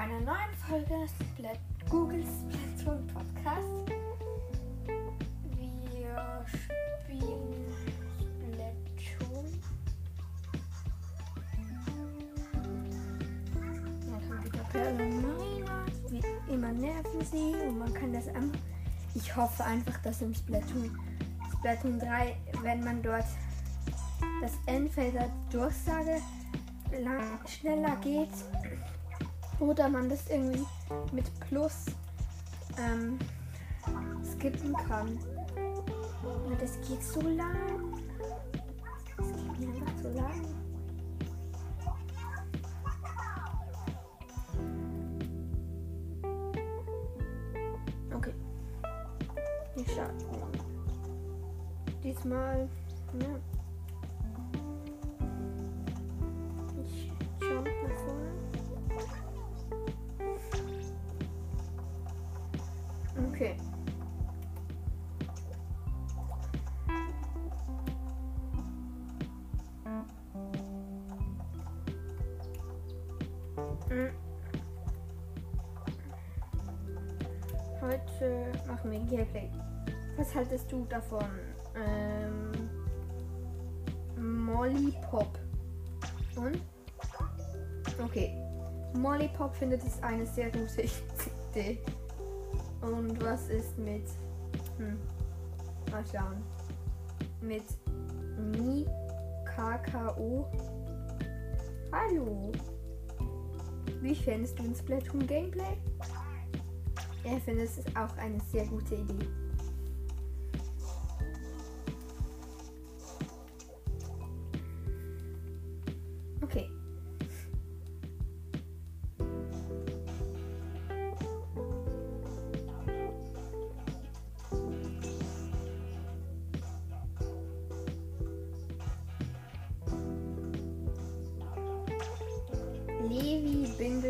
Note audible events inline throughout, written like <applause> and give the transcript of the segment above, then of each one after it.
einer neuen Folge Splat Google Splatoon Podcast. Wir spielen Splatoon. Man kann wieder Perlen Wie immer nerven sie und man kann das am. Ich hoffe einfach, dass im Splatoon, Splatoon 3, wenn man dort das Endfelder Durchsage lang, schneller geht oder man das irgendwie mit Plus ähm, skippen kann. Aber das geht so lang. Das geht mir einfach so lang. Okay. Ich schaue. Diesmal. Ja. Heute machen wir Gameplay. Was haltest du davon? Ähm, Molly Pop. Und? Okay. Molly Pop findet es eine sehr gute <laughs> Idee. Und was ist mit. Hm. Mal schauen. Mit Mi KKO. Hallo. Wie findest du ein Splatoon Gameplay? Er findet es auch eine sehr gute Idee.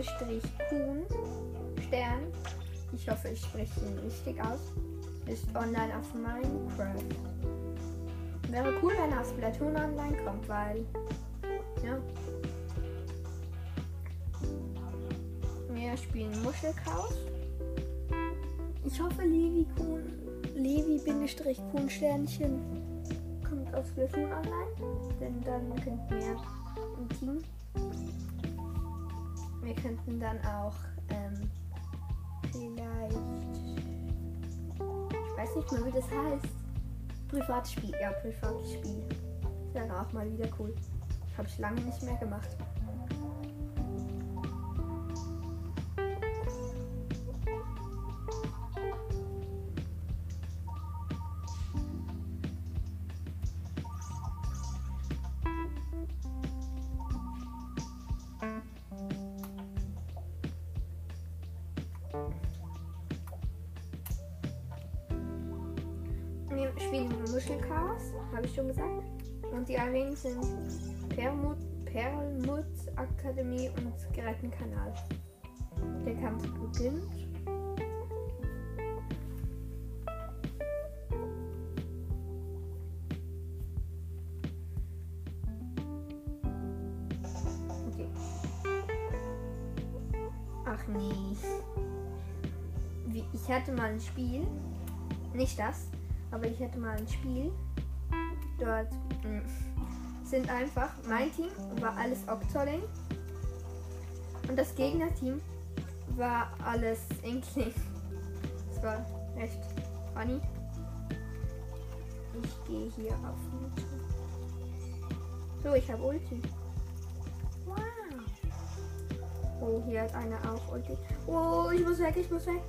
Levi-Kuhn Stern. Ich hoffe, ich spreche ihn richtig aus. Ist online auf Minecraft. Wäre cool, wenn er auf Splatoon online kommt, weil. Ja. Wir spielen Muschelchaos. Ich hoffe, Levi Kuhn. Levi-Kuhn Sternchen kommt auf Splatoon online. Denn dann könnten wir im Team wir könnten dann auch ähm, vielleicht. Ich weiß nicht mehr, wie das heißt. Privatspiel. Ja, Privatspiel. Das wäre auch mal wieder cool. Habe ich lange nicht mehr gemacht. Spielen Muschelchaos, habe ich schon gesagt. Und die Arenen sind Permut, Perlmut Akademie und Gerätenkanal. Der Kampf beginnt. Ach nee. Ich hatte mal ein Spiel. Nicht das. Aber ich hatte mal ein Spiel. Dort mh, sind einfach, mein Team war alles Octoling. Und das Gegnerteam war alles Inkling. Das war echt funny. Ich gehe hier auf. So, ich habe Ulti. Wow. Oh, hier hat einer auch Ulti. Oh, ich muss weg, ich muss weg.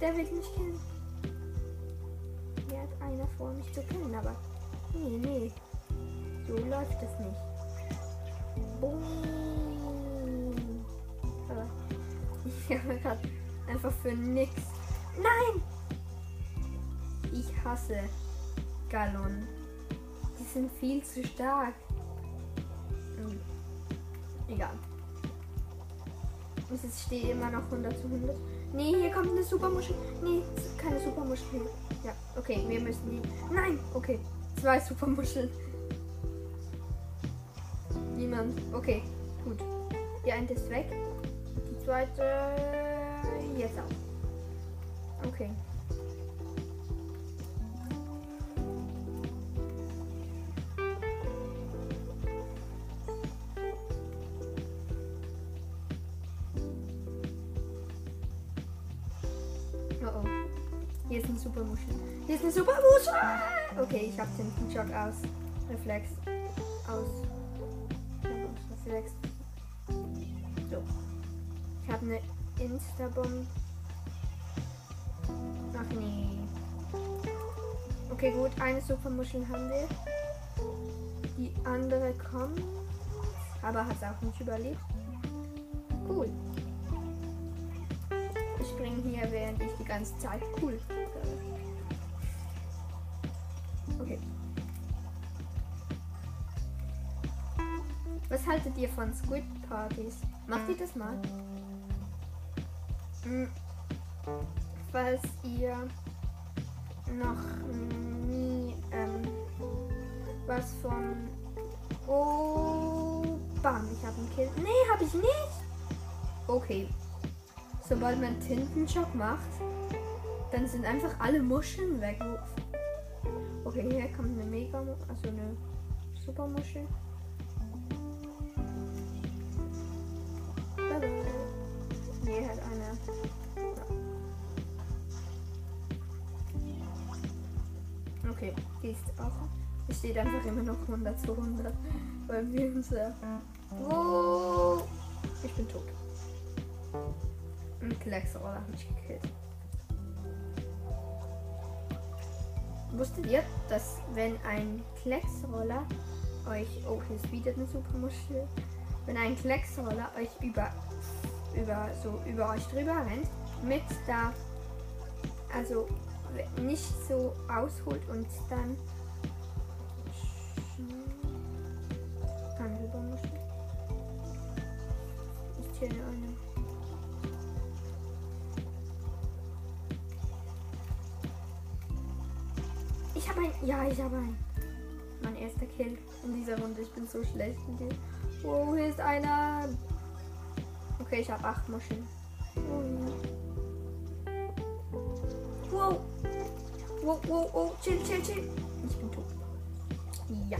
Der will mich kennen einer vor mich zu kennen, aber nee, nee. So läuft es nicht. Boom. Aber ich <laughs> habe gerade einfach für nix. Nein! Ich hasse Gallon. Die sind viel zu stark. Hm. Egal. Es steht immer noch 100 zu 100. Nee, hier kommt eine Supermuschel. Nee, keine Supermuschel. Ja, okay, wir müssen die. Nein, okay. Zwei Supermuscheln. Niemand. Okay, gut. Die eine ist weg. Die zweite jetzt auch. Okay. Oh oh. Hier ist ein super Muschel. Hier ist ein super Muschel. Okay, ich habe den Jog aus. Reflex. Aus. Reflex. So. Ich habe eine Instabomb. Ach nee. Okay, gut. Eine Supermuschel haben wir. Die andere kommt. Aber hat auch nicht überlebt. Cool. Ich springe hier, während ich die ganze Zeit cool. Was haltet ihr von Squid Parties? Macht ihr das mal? Hm. Falls ihr noch nie ähm, was von. Oh, bam, ich habe einen Kill. Nee, habe ich nicht. Okay. Sobald man Tintenschock macht, dann sind einfach alle Muscheln weg. Okay, hier kommt eine Mega, also eine Supermuschel. Okay, die ist auch. Es steht einfach immer noch 100 zu 100. Weil wir uns. Äh, oh, ich bin tot. Ein Klecksroller hat mich gekillt. Wusstet ihr, dass wenn ein Klecksroller euch. Oh, hier ist wieder eine Supermuschel. Wenn ein Klecksroller euch über über so über euch drüber rennt mit da also nicht so ausholt und dann kann rüber müssen. Ist hier eine. Ich habe ein. Ja, ich habe ein. Mein erster Kill in dieser Runde. Ich bin so schlecht in dir. Oh, hier ist einer. Okay, ich habe acht Muscheln. Wow. Wow, wow, wow. Chill, chill, chill. Ich bin tot. Ja.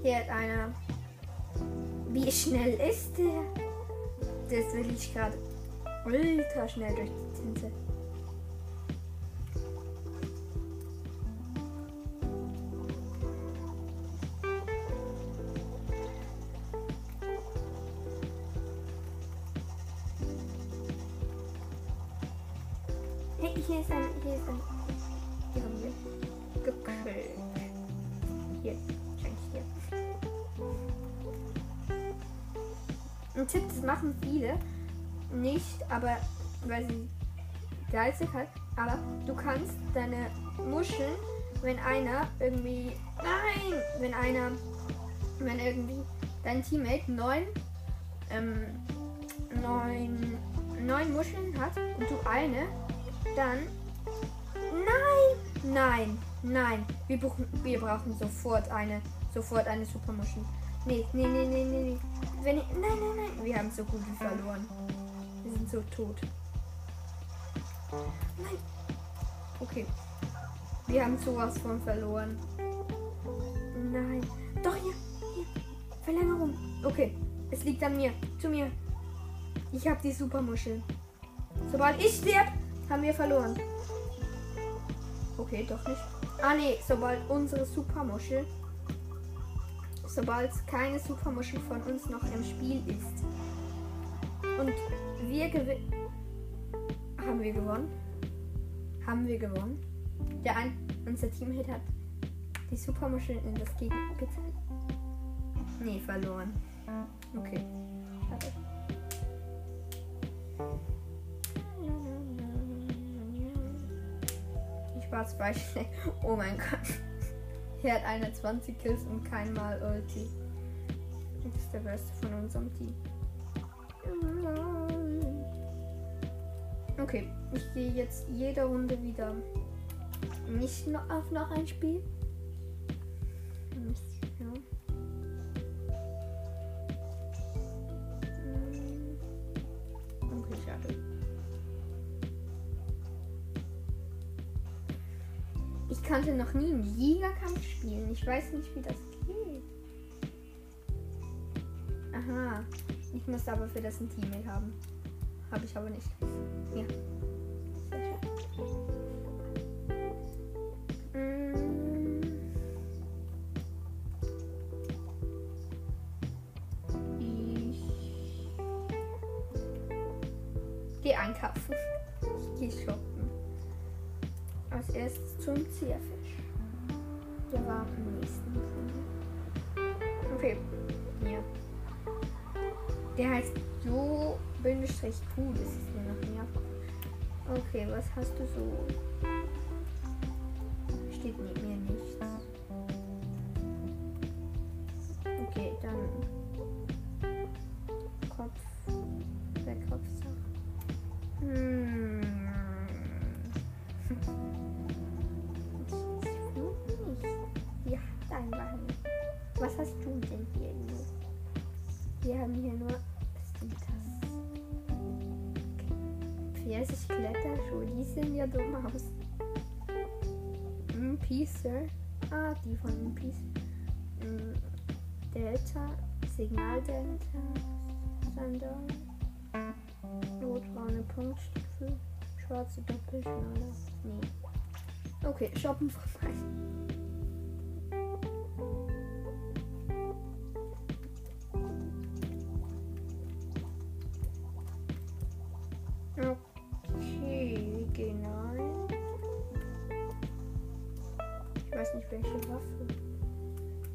Hier hat einer. Wie schnell ist der? Der ist wirklich gerade ultra schnell durch die Tinte. Hey, hier ist ein. Hier ist ein. Ein Tipp, das machen viele nicht, aber weil sie geil sind halt. Aber du kannst deine Muscheln, wenn einer irgendwie. Nein! Wenn einer. Wenn irgendwie dein Teammate neun. Ähm, neun. neun Muscheln hat und du eine, dann. Nein! Nein! Nein! Wir, brauchen, wir brauchen sofort eine. Sofort eine Supermuschel. Nee, nee, nee, nee, nee. Wenn ich, nein, nein, nein. Wir haben so gut wie verloren. Wir sind so tot. Nein. Okay. Wir haben sowas von verloren. Nein. Doch hier. Hier. Verlängerung. Okay. Es liegt an mir. Zu mir. Ich habe die Supermuschel. Sobald ich sterbe, haben wir verloren. Okay, doch nicht. Ah nee, sobald unsere Supermuschel. Sobald keine Supermuschel von uns noch im Spiel ist. Und wir gewinnen. Haben wir gewonnen? Haben wir gewonnen? Der ein, unser Teamhit hat die Supermuschel in das Gegengebiet. Nee, verloren. Okay. Ich war zwei. Oh mein Gott. Hier hat einer 20 Kills und kein Mal Ulti. Das ist der Beste von unserem Team. Okay, ich gehe jetzt jede Runde wieder nicht auf noch ein Spiel. Konnte noch nie einen Jägerkampf spielen. Ich weiß nicht, wie das geht. Aha. Ich muss aber für das ein Teammate haben. Habe ich aber nicht. Ja. Als erstes zum Zierfisch. Der war am nächsten. Okay. Ja. Der heißt Jo Bindestrich Q. Das ist mir noch mehr. Okay, was hast du so? Steht neben mir nichts. Okay, dann 30 Kletterschuhe. Die sind ja dumm aus. One Piece. Ah, die von One Piece. Mm, Delta. Signal Delta. Sander. Rotbraune Punktstiefel. Schwarze Doppelschnalle. Nee. Okay, shoppen.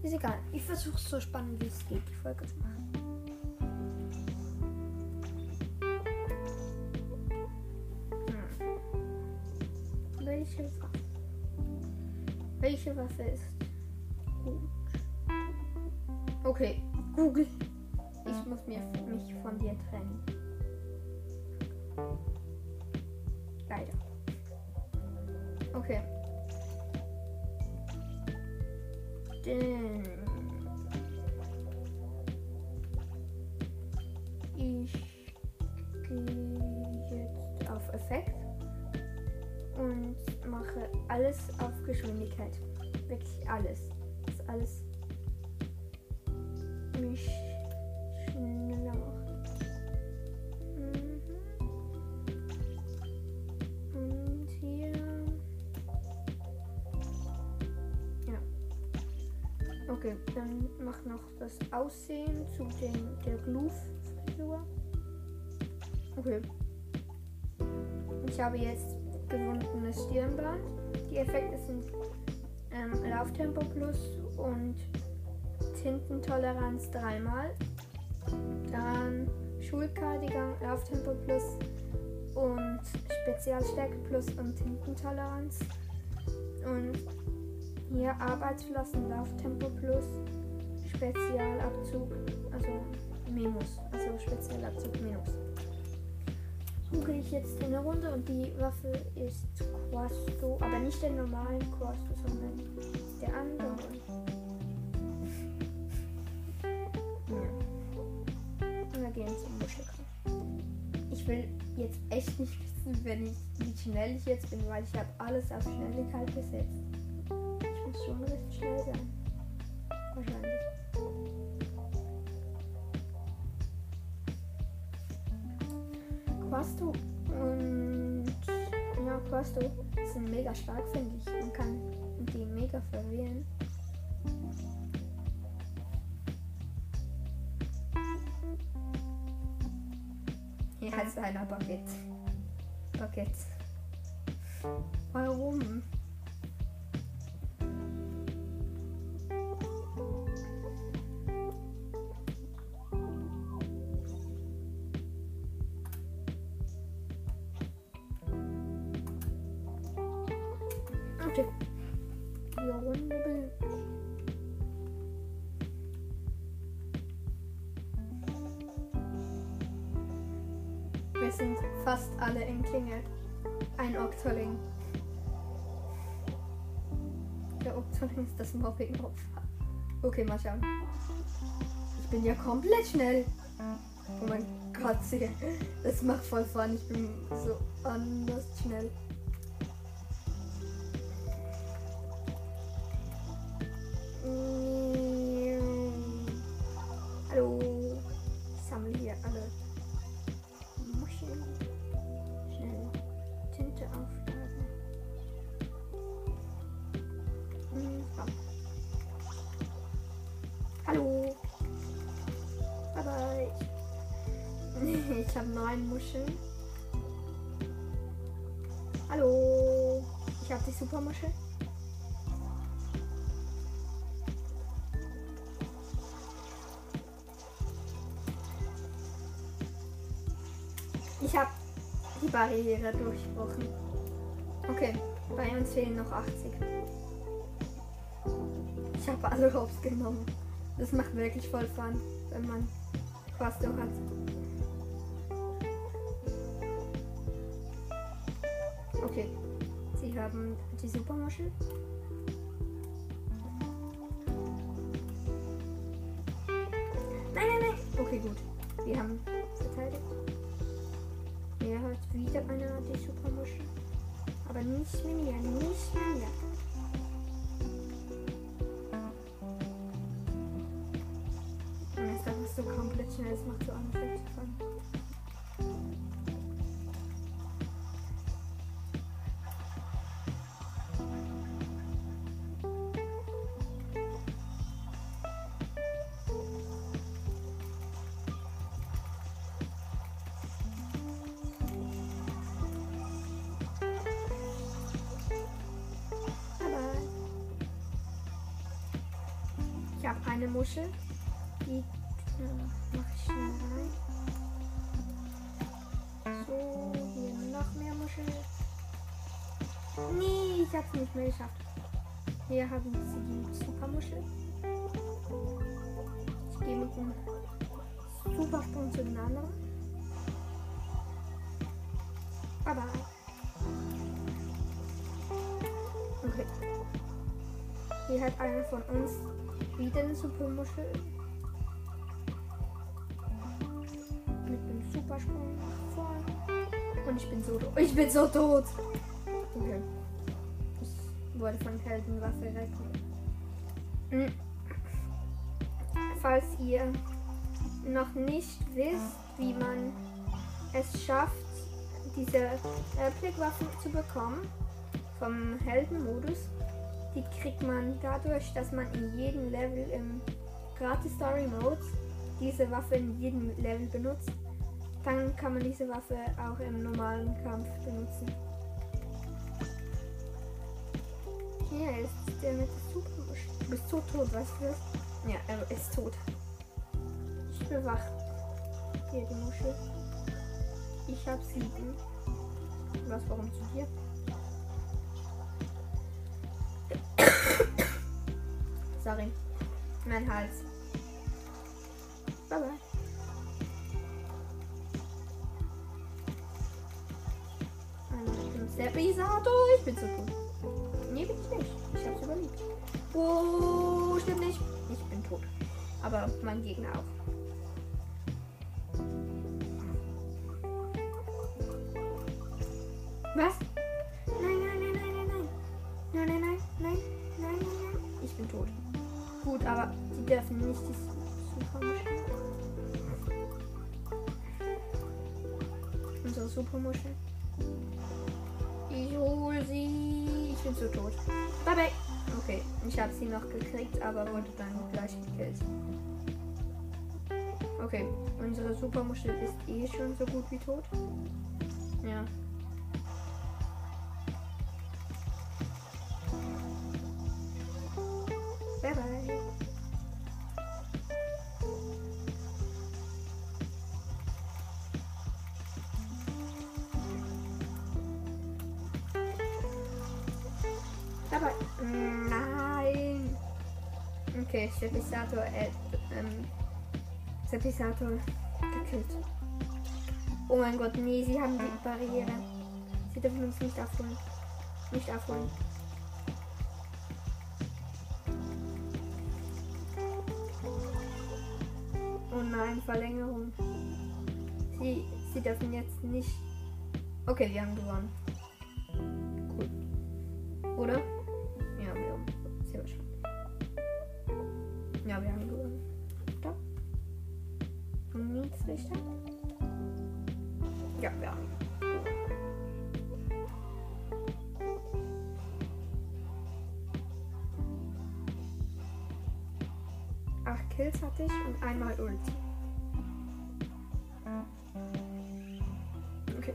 Ist egal. Ich versuche es so spannend wie es geht, die Folge zu machen. Welche Waffe? Welche Waffe ist gut? Okay, Google. Ich muss mir, mich von dir trennen. Leider. Okay. Denn und mache alles auf Geschwindigkeit. Wirklich alles. Das alles mich schneller macht. Mhm. Und hier. Ja. Okay, dann mach noch das Aussehen zu den, der Gloof-Frisur. Okay. Ich habe jetzt gewundenes Stirnband. Die Effekte sind ähm, Lauftempo plus und Tintentoleranz dreimal. Dann Schulkardigan, Lauftempo plus und Spezialstärke plus und Tintentoleranz. Und hier Arbeitsflossen, Lauftempo plus, Spezialabzug, also Minus, also Spezialabzug Minus. Suche ich jetzt eine Runde und die Waffe ist Quasto, aber nicht der normalen Quasto, sondern der andere. Ja. Und wir gehen zum Muschelkampf. Ich will jetzt echt nicht wissen, wenn ich, wie schnell ich jetzt bin, weil ich habe alles auf Schnelligkeit gesetzt. Ich muss schon recht schnell sein. Quasto und ja, Quasto sind mega stark, finde ich. Man kann die mega verwirren. Hier heißt einer Baguette. Baguette. Warum? Okay. Die Runde bin. Wir sind fast alle in Klingel. Ein Oktoling. Der Oktoling ist das Mobbing-Opfer. Okay, mal schauen. Ich bin ja komplett schnell. Oh mein Katze. <laughs> Das macht voll Fun. Ich bin so anders schnell. Neun Muscheln. Hallo. Ich habe die Supermuschel. Ich habe die Barriere durchbrochen. Okay, bei uns fehlen noch 80. Ich habe alle Hops genommen. Das macht wirklich voll Fun, wenn man Quasto hat. Okay, sie haben die Supermuschel. Nein, nein, nein. Okay, gut. Wir haben verteidigt. Er hat wieder eine die Supermuschel. Aber nicht mehr, nicht mehr. Ich habe eine Muschel. Die äh, mache ich schnell rein. So, hier noch mehr Muscheln. Nee, ich hab's nicht mehr geschafft. Hier haben sie die Supermuschel. Ich gehe mit dem Supersprung zu den anderen. Bye bye. Okay. Hier hat einer von uns wieder eine Supermuschel. Mit einem Supersprung nach vorn. Und ich bin so tot. Ich bin so tot. Okay. Ich wurde von Heldenwaffe retten. Hm. Falls ihr noch nicht wisst, wie man es schafft, diese Replikwaffen zu bekommen, vom Heldenmodus, die kriegt man dadurch, dass man in jedem Level im Gratis Story Mode diese Waffe in jedem Level benutzt. Dann kann man diese Waffe auch im normalen Kampf benutzen. Hier ist der mit Supermusch. Du bist so tot, weißt du das? Ja, er ist tot. Ich bewache hier die Muschel. Ich habe sieben. Was, warum zu dir? Sorry. Mein Hals. Bye bye. Der Pisato, ich bin zu tot. Nee, bin ich nicht. Ich hab's überlebt. Oh, stimmt nicht. Ich bin tot. Aber mein Gegner auch. Gekillt. Okay, unsere Supermuschel ist eh schon so gut wie tot. Ja. Okay, Sepisator, äh, ähm, Sepisator gekillt. Oh mein Gott, nee, sie haben die Barriere. Sie dürfen uns nicht abholen. Nicht abholen. Oh nein, Verlängerung. die, sie dürfen jetzt nicht. Okay, wir haben gewonnen. Cool. Oder? Richtig. Ja, haben. Acht Kills hatte ich und einmal Ulti. Okay.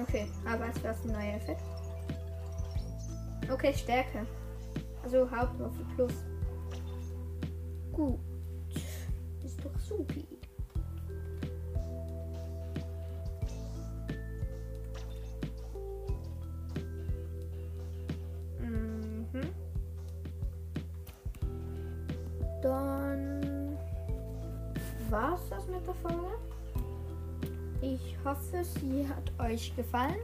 Okay, aber es wäre ein neuer Effekt. Okay, Stärke. Also Hauptwaffe plus. Gut. Ist doch supi. Mhm. Dann war's das mit der Folge. Ich hoffe, sie hat euch gefallen.